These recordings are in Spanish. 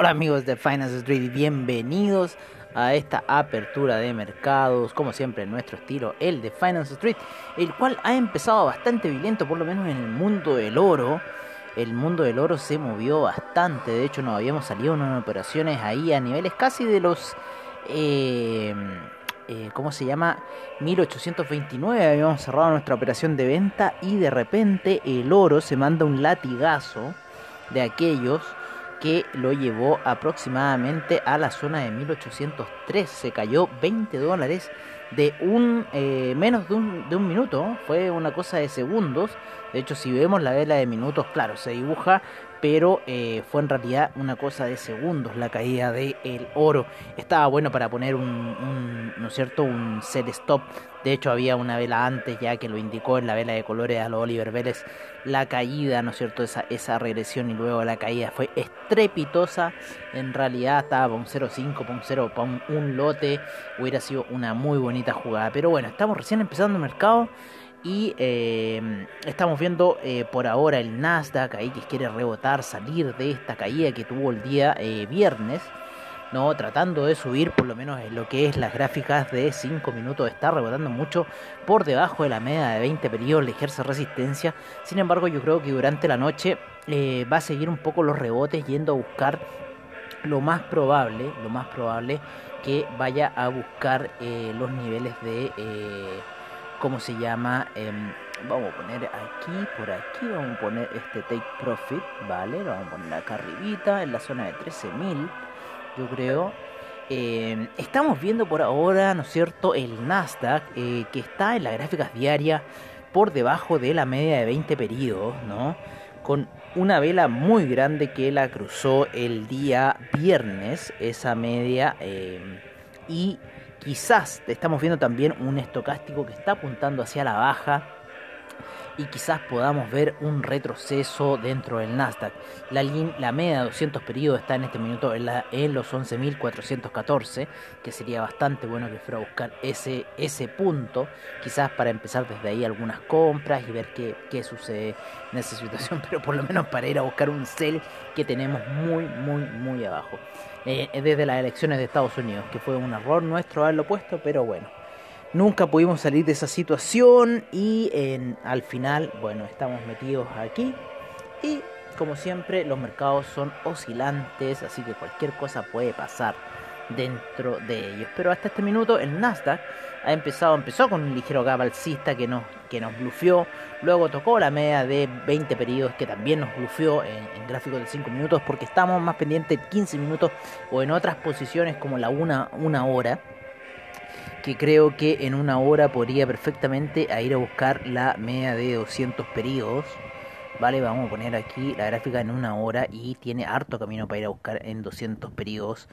Hola amigos de Finance Street, bienvenidos a esta apertura de mercados, como siempre en nuestro estilo, el de Finance Street, el cual ha empezado bastante violento, por lo menos en el mundo del oro. El mundo del oro se movió bastante, de hecho nos habíamos salido unas operaciones ahí a niveles casi de los... Eh, eh, ¿Cómo se llama? 1829 habíamos cerrado nuestra operación de venta y de repente el oro se manda un latigazo de aquellos que lo llevó aproximadamente a la zona de 1803. Se cayó 20 dólares de un eh, menos de un, de un minuto. Fue una cosa de segundos. De hecho, si vemos la vela de minutos, claro, se dibuja pero eh, fue en realidad una cosa de segundos la caída del el oro. Estaba bueno para poner un, ¿no es cierto? un sell stop. De hecho, había una vela antes ya que lo indicó en la vela de colores a los Oliver Vélez. La caída, ¿no es cierto? Esa, esa regresión y luego la caída fue estrepitosa. En realidad estaba un 0.5, para un 0, para un lote. Hubiera sido una muy bonita jugada. Pero bueno, estamos recién empezando el mercado. Y eh, estamos viendo eh, por ahora el Nasdaq ahí que quiere rebotar, salir de esta caída que tuvo el día eh, viernes. No, tratando de subir por lo menos en lo que es las gráficas de 5 minutos, está rebotando mucho por debajo de la media de 20 periodos, le ejerce resistencia. Sin embargo, yo creo que durante la noche va a seguir un poco los rebotes yendo a buscar lo más probable, lo más probable que vaya a buscar los niveles de ¿cómo se llama? Em, vamos a poner aquí, por aquí, vamos a poner este take profit, ¿vale? Lo vamos a poner acá arribita, en la zona de 13.000, yo creo. Em, estamos viendo por ahora, ¿no es cierto?, el Nasdaq, eh, que está en las gráficas diarias por debajo de la media de 20 periodos, ¿no? Con una vela muy grande que la cruzó el día viernes, esa media, em, y Quizás estamos viendo también un estocástico que está apuntando hacia la baja y quizás podamos ver un retroceso dentro del Nasdaq. La, la media de 200 periodos está en este minuto en, en los 11.414, que sería bastante bueno que fuera a buscar ese, ese punto, quizás para empezar desde ahí algunas compras y ver qué, qué sucede en esa situación, pero por lo menos para ir a buscar un sell que tenemos muy, muy, muy abajo. Eh, desde las elecciones de Estados Unidos, que fue un error nuestro haberlo puesto, pero bueno Nunca pudimos salir de esa situación y en, al final, bueno, estamos metidos aquí. Y como siempre los mercados son oscilantes, así que cualquier cosa puede pasar dentro de ellos. Pero hasta este minuto el Nasdaq ha empezado, empezó con un ligero gap alcista que nos, que nos blufeó, luego tocó la media de 20 periodos que también nos blufeó en, gráficos de 5 minutos porque estamos más pendientes de 15 minutos o en otras posiciones como la una, una hora que creo que en una hora podría perfectamente ir a buscar la media de 200 periodos. Vale, vamos a poner aquí la gráfica en una hora y tiene harto camino para ir a buscar en 200 periodos.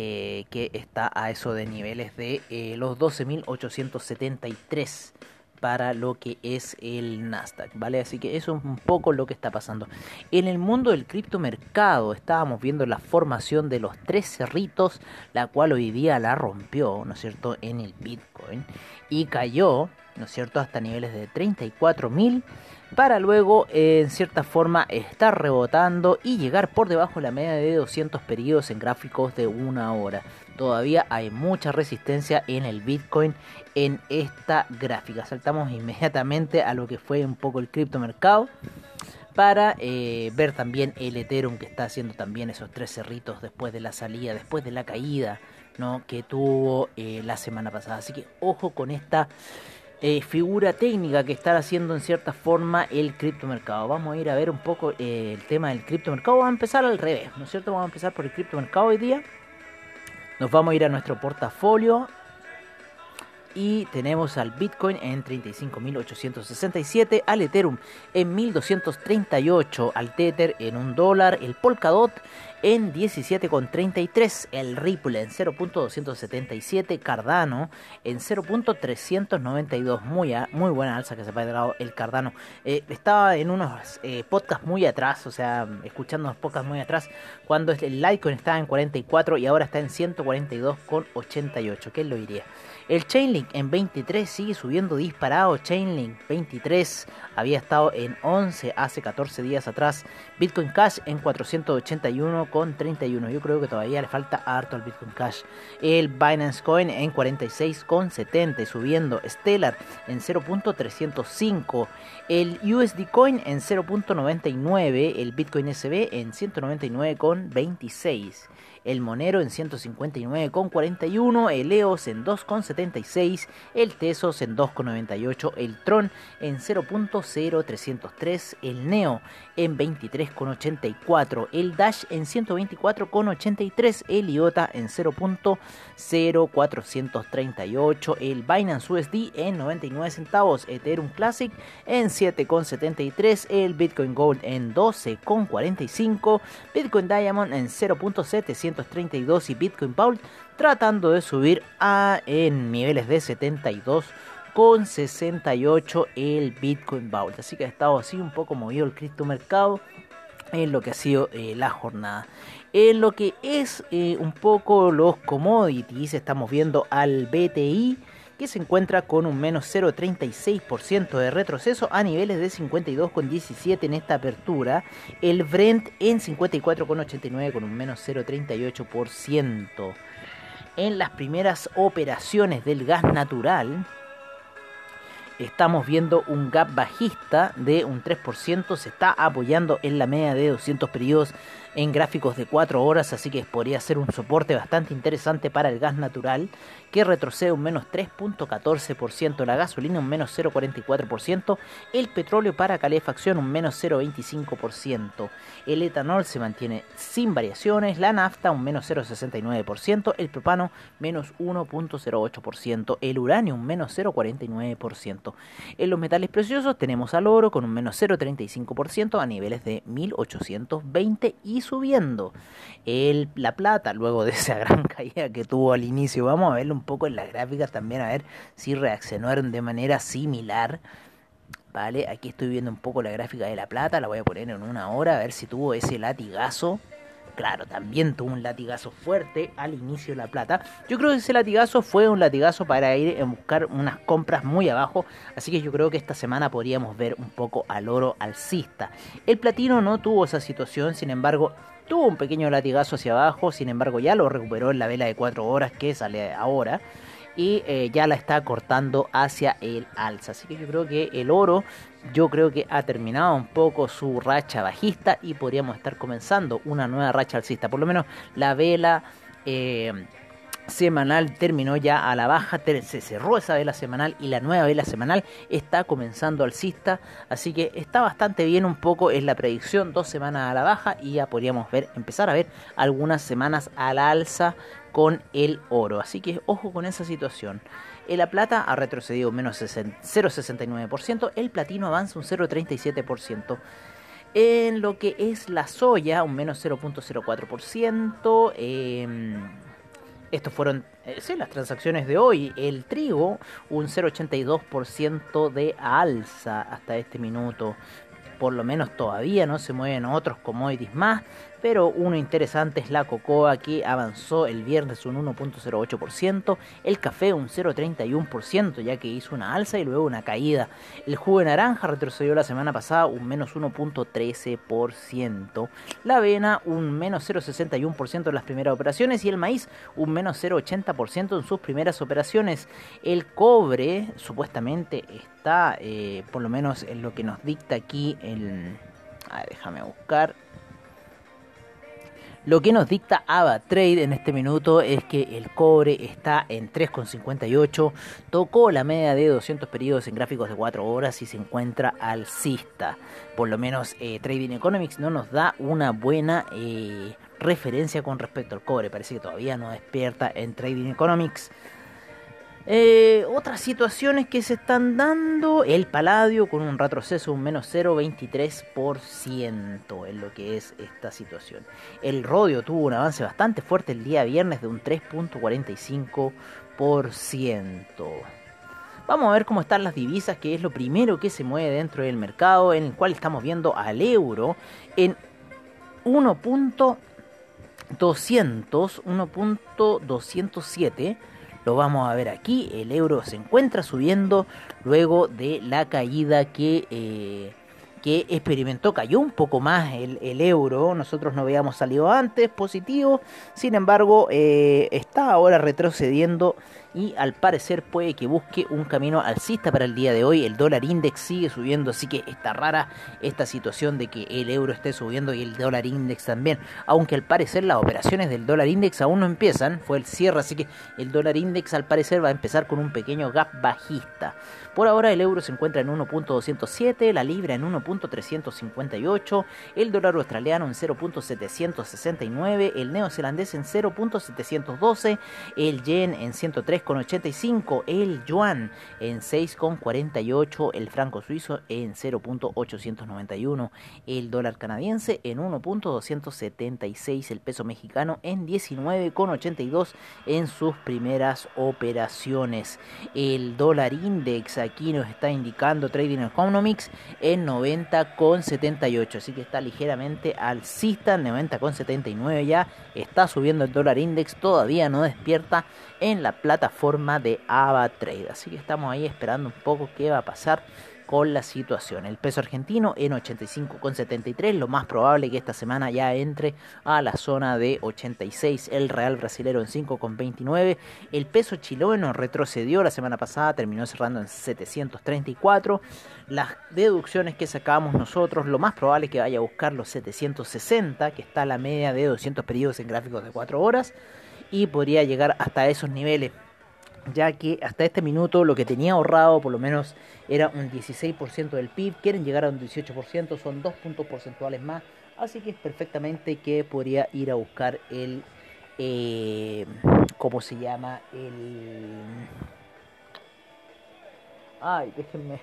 Eh, que está a eso de niveles de eh, los 12.873 para lo que es el Nasdaq, ¿vale? Así que eso es un poco lo que está pasando. En el mundo del criptomercado estábamos viendo la formación de los tres cerritos, la cual hoy día la rompió, ¿no es cierto?, en el Bitcoin y cayó, ¿no es cierto?, hasta niveles de 34.000 para luego en cierta forma estar rebotando y llegar por debajo de la media de 200 periodos en gráficos de una hora. Todavía hay mucha resistencia en el Bitcoin en esta gráfica. Saltamos inmediatamente a lo que fue un poco el criptomercado para eh, ver también el Ethereum que está haciendo también esos tres cerritos después de la salida, después de la caída ¿no? que tuvo eh, la semana pasada. Así que ojo con esta eh, figura técnica que está haciendo en cierta forma el criptomercado. Vamos a ir a ver un poco eh, el tema del criptomercado. Vamos a empezar al revés, ¿no es cierto? Vamos a empezar por el criptomercado hoy día. Nos vamos a ir a nuestro portafolio. y tenemos al Bitcoin en 35.867, al Ethereum en 1.238, al Tether en un dólar, el Polkadot en 17,33, el Ripple en 0.277, Cardano en 0.392, muy, muy buena alza que se ha pegado el Cardano. Eh, estaba en unos eh, podcasts muy atrás, o sea, escuchando unos podcasts muy atrás, cuando el Litecoin estaba en 44 y ahora está en 142,88, ¿qué lo diría? El Chainlink en 23 sigue subiendo disparado. Chainlink 23 había estado en 11 hace 14 días atrás. Bitcoin Cash en 481,31. Yo creo que todavía le falta harto al Bitcoin Cash. El Binance Coin en 46,70 subiendo. Stellar en 0.305. El USD Coin en 0.99. El Bitcoin SB en 199,26 el Monero en 159,41, el EOS en 2,76, el Tesos en 2,98, el Tron en 0.0303, el Neo en 23,84, el Dash en 124,83, el IOTA en 0.0438, el Binance USD en 99 centavos, Ethereum Classic en 7,73, el Bitcoin Gold en 12,45, Bitcoin Diamond en 0.700 32 y Bitcoin Paul tratando de subir a en niveles de 72 con 68 el Bitcoin Vault. Así que ha estado así un poco movido el criptomercado en lo que ha sido eh, la jornada. En lo que es eh, un poco los commodities, estamos viendo al BTI que se encuentra con un menos 0,36% de retroceso a niveles de 52,17 en esta apertura. El Brent en 54,89 con un menos 0,38%. En las primeras operaciones del gas natural, estamos viendo un gap bajista de un 3%, se está apoyando en la media de 200 periodos en gráficos de 4 horas, así que podría ser un soporte bastante interesante para el gas natural, que retrocede un menos 3.14%, la gasolina un menos 0.44%, el petróleo para calefacción un menos 0.25%, el etanol se mantiene sin variaciones, la nafta un menos 0.69%, el propano menos 1.08%, el uranio un menos 0.49%. En los metales preciosos tenemos al oro con un menos 0.35% a niveles de 1820 y subiendo. El, la plata, luego de esa gran caída que tuvo al inicio, vamos a verlo un poco en las gráficas también, a ver si reaccionaron de manera similar. Vale, aquí estoy viendo un poco la gráfica de la plata, la voy a poner en una hora, a ver si tuvo ese latigazo claro, también tuvo un latigazo fuerte al inicio de la plata. Yo creo que ese latigazo fue un latigazo para ir a buscar unas compras muy abajo, así que yo creo que esta semana podríamos ver un poco al oro alcista. El platino no tuvo esa situación, sin embargo, tuvo un pequeño latigazo hacia abajo, sin embargo ya lo recuperó en la vela de 4 horas que sale ahora y eh, ya la está cortando hacia el alza. Así que yo creo que el oro, yo creo que ha terminado un poco su racha bajista y podríamos estar comenzando una nueva racha alcista. Por lo menos la vela... Eh, semanal terminó ya a la baja, se cerró esa vela semanal y la nueva vela semanal está comenzando alcista, así que está bastante bien un poco es la predicción, dos semanas a la baja y ya podríamos ver, empezar a ver algunas semanas a la alza con el oro. Así que ojo con esa situación. La plata ha retrocedido menos 0,69%, el platino avanza un 0,37%. En lo que es la soya, un menos 0.04%. Eh, estos fueron eh, las transacciones de hoy. El trigo, un 0,82% de alza hasta este minuto. Por lo menos todavía no se mueven otros commodities más pero uno interesante es la cocoa que avanzó el viernes un 1.08%, el café un 0.31% ya que hizo una alza y luego una caída, el jugo de naranja retrocedió la semana pasada un menos 1.13%, la avena un menos 0.61% en las primeras operaciones y el maíz un menos 0.80% en sus primeras operaciones, el cobre supuestamente está eh, por lo menos en lo que nos dicta aquí el... déjame buscar lo que nos dicta AVA Trade en este minuto es que el cobre está en 3,58, tocó la media de 200 periodos en gráficos de 4 horas y se encuentra alcista. Por lo menos eh, Trading Economics no nos da una buena eh, referencia con respecto al cobre, parece que todavía no despierta en Trading Economics. Eh, otras situaciones que se están dando, el paladio con un retroceso un menos 0,23% en lo que es esta situación. El rodio tuvo un avance bastante fuerte el día viernes de un 3,45%. Vamos a ver cómo están las divisas, que es lo primero que se mueve dentro del mercado, en el cual estamos viendo al euro en 1.200, 1.207 lo vamos a ver aquí. El euro se encuentra subiendo luego de la caída que, eh, que experimentó. Cayó un poco más el, el, euro. Nosotros no habíamos salido antes positivo. Sin embargo, eh, está ahora retrocediendo y al parecer puede que busque un camino alcista para el día de hoy. El dólar index sigue subiendo, así que está rara esta situación de que el euro esté subiendo y el dólar index también. Aunque al parecer las operaciones del dólar index aún no empiezan, fue el cierre, así que el dólar index al parecer va a empezar con un pequeño gap bajista. Por ahora el euro se encuentra en 1.207, la libra en 1.358, el dólar australiano en 0.769, el neozelandés en 0.712, el yen en 103.85, el yuan en 6.48, el franco suizo en 0.891, el dólar canadiense en 1.276, el peso mexicano en 19.82 en sus primeras operaciones. El dólar index aquí nos está indicando Trading Economics en 90,78. Así que está ligeramente alcista, 90,79 ya. Está subiendo el dólar index, todavía no despierta en la plataforma de AvaTrade. Así que estamos ahí esperando un poco qué va a pasar con la situación. El peso argentino en 85,73, lo más probable que esta semana ya entre a la zona de 86, el real brasilero en 5,29, el peso chileno retrocedió. La semana pasada, terminó cerrando en 734, las deducciones que sacamos nosotros, lo más probable es que vaya a buscar los 760, que está la media de 200 periodos en gráficos de 4 horas, y podría llegar hasta esos niveles ya que hasta este minuto lo que tenía ahorrado por lo menos era un 16% del PIB, quieren llegar a un 18%, son dos puntos porcentuales más, así que es perfectamente que podría ir a buscar el, eh, ¿cómo se llama? El... Ay, déjenme.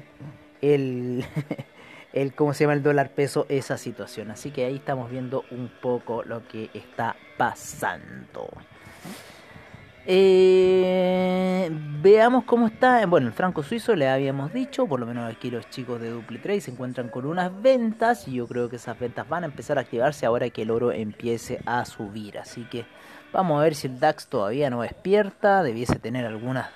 el... el cómo se llama el dólar peso esa situación así que ahí estamos viendo un poco lo que está pasando eh, veamos cómo está. Bueno, el franco suizo le habíamos dicho, por lo menos aquí los chicos de Trade se encuentran con unas ventas y yo creo que esas ventas van a empezar a activarse ahora que el oro empiece a subir. Así que vamos a ver si el DAX todavía no despierta, debiese tener algunas.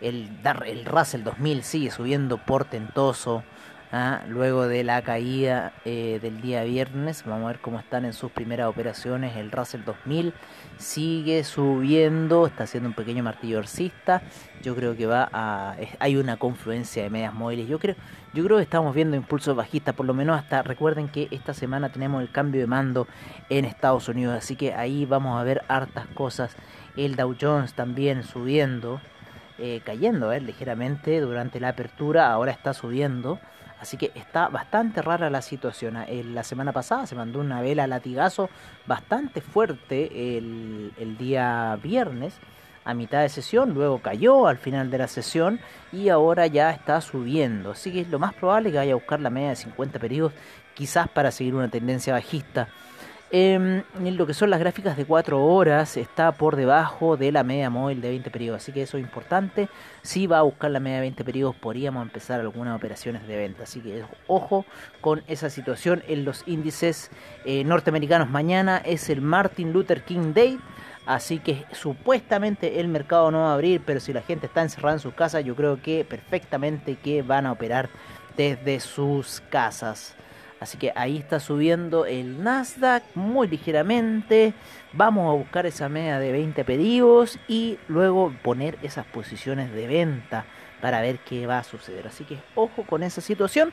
El, el Russell 2000 sigue subiendo portentoso. ¿Ah? luego de la caída eh, del día viernes. Vamos a ver cómo están en sus primeras operaciones. El Russell 2000 sigue subiendo, está haciendo un pequeño martillo alcista. Yo creo que va a. Hay una confluencia de medias móviles. Yo creo, yo creo que estamos viendo impulsos bajistas, por lo menos hasta. Recuerden que esta semana tenemos el cambio de mando en Estados Unidos, así que ahí vamos a ver hartas cosas. El Dow Jones también subiendo. Eh, cayendo eh, ligeramente durante la apertura, ahora está subiendo. Así que está bastante rara la situación. Eh, la semana pasada se mandó una vela latigazo bastante fuerte el, el día viernes a mitad de sesión, luego cayó al final de la sesión y ahora ya está subiendo. Así que es lo más probable que vaya a buscar la media de 50 periodos, quizás para seguir una tendencia bajista. Em, en lo que son las gráficas de 4 horas está por debajo de la media móvil de 20 periodos, así que eso es importante. Si va a buscar la media de 20 periodos, podríamos empezar algunas operaciones de venta. Así que ojo con esa situación en los índices eh, norteamericanos. Mañana es el Martin Luther King Day. Así que supuestamente el mercado no va a abrir, pero si la gente está encerrada en sus casas, yo creo que perfectamente que van a operar desde sus casas. Así que ahí está subiendo el Nasdaq muy ligeramente. Vamos a buscar esa media de 20 pedidos y luego poner esas posiciones de venta para ver qué va a suceder. Así que ojo con esa situación.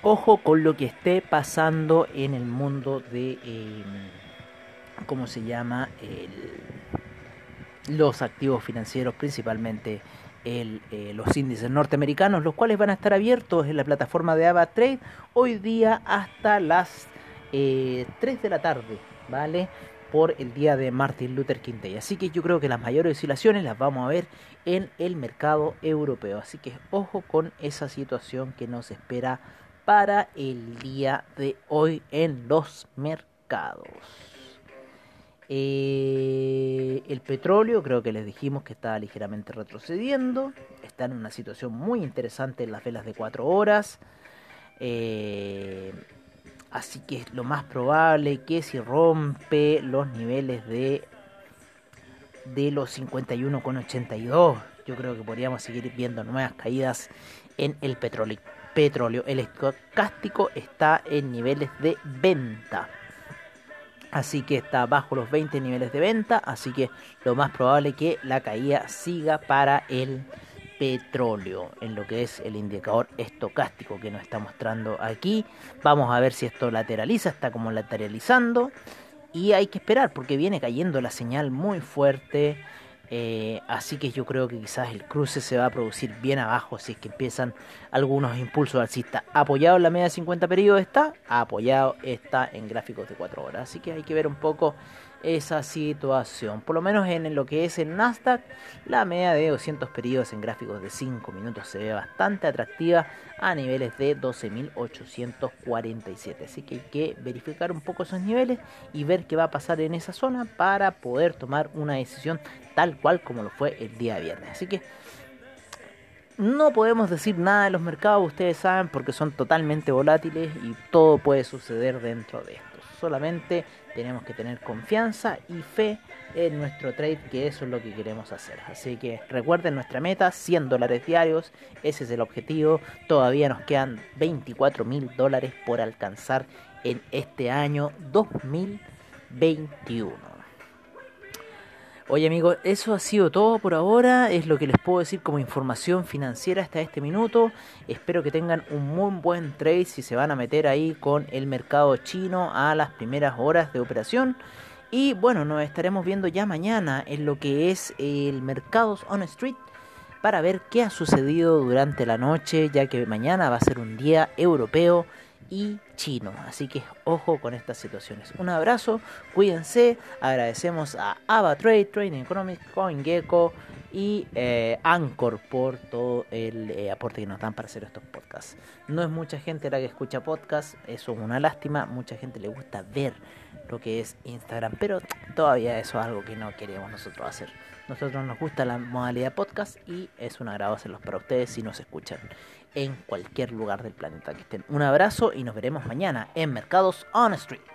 Ojo con lo que esté pasando en el mundo de... Eh, ¿Cómo se llama? los activos financieros principalmente eh, los índices norteamericanos, los cuales van a estar abiertos en la plataforma de AvaTrade hoy día hasta las 3 eh, de la tarde, ¿vale? por el día de Martin Luther King Day. Así que yo creo que las mayores oscilaciones las vamos a ver en el mercado europeo. Así que ojo con esa situación que nos espera para el día de hoy en los mercados. Eh, el petróleo creo que les dijimos que está ligeramente retrocediendo. Está en una situación muy interesante en las velas de 4 horas. Eh, así que es lo más probable que si rompe los niveles de, de los 51,82, yo creo que podríamos seguir viendo nuevas caídas en el petróleo. petróleo. El estocástico está en niveles de venta. Así que está bajo los 20 niveles de venta. Así que lo más probable es que la caída siga para el petróleo en lo que es el indicador estocástico que nos está mostrando aquí. Vamos a ver si esto lateraliza, está como lateralizando. Y hay que esperar porque viene cayendo la señal muy fuerte. Eh, así que yo creo que quizás el cruce se va a producir bien abajo si es que empiezan algunos impulsos alcistas. Apoyado en la media de 50 periodos está, apoyado está en gráficos de 4 horas. Así que hay que ver un poco esa situación. Por lo menos en lo que es el Nasdaq, la media de 200 periodos en gráficos de 5 minutos se ve bastante atractiva a niveles de 12.847. Así que hay que verificar un poco esos niveles y ver qué va a pasar en esa zona para poder tomar una decisión tal cual como lo fue el día viernes. Así que no podemos decir nada de los mercados, ustedes saben, porque son totalmente volátiles y todo puede suceder dentro de esto. Solamente tenemos que tener confianza y fe en nuestro trade, que eso es lo que queremos hacer. Así que recuerden nuestra meta, 100 dólares diarios, ese es el objetivo. Todavía nos quedan 24 mil dólares por alcanzar en este año 2021. Oye amigos, eso ha sido todo por ahora, es lo que les puedo decir como información financiera hasta este minuto. Espero que tengan un muy buen trade si se van a meter ahí con el mercado chino a las primeras horas de operación. Y bueno, nos estaremos viendo ya mañana en lo que es el Mercados on Street para ver qué ha sucedido durante la noche, ya que mañana va a ser un día europeo y chino. Así que ojo con estas situaciones. Un abrazo, cuídense. Agradecemos a AvaTrade, Trading Economics, CoinGecko y eh, Anchor por todo el eh, aporte que nos dan para hacer estos podcasts. No es mucha gente la que escucha podcasts, eso es una lástima. Mucha gente le gusta ver lo que es Instagram, pero todavía eso es algo que no queremos nosotros hacer. Nosotros nos gusta la modalidad podcast y es un agrado hacerlos para ustedes si nos escuchan en cualquier lugar del planeta que estén. Un abrazo y nos veremos mañana en Mercados on Street.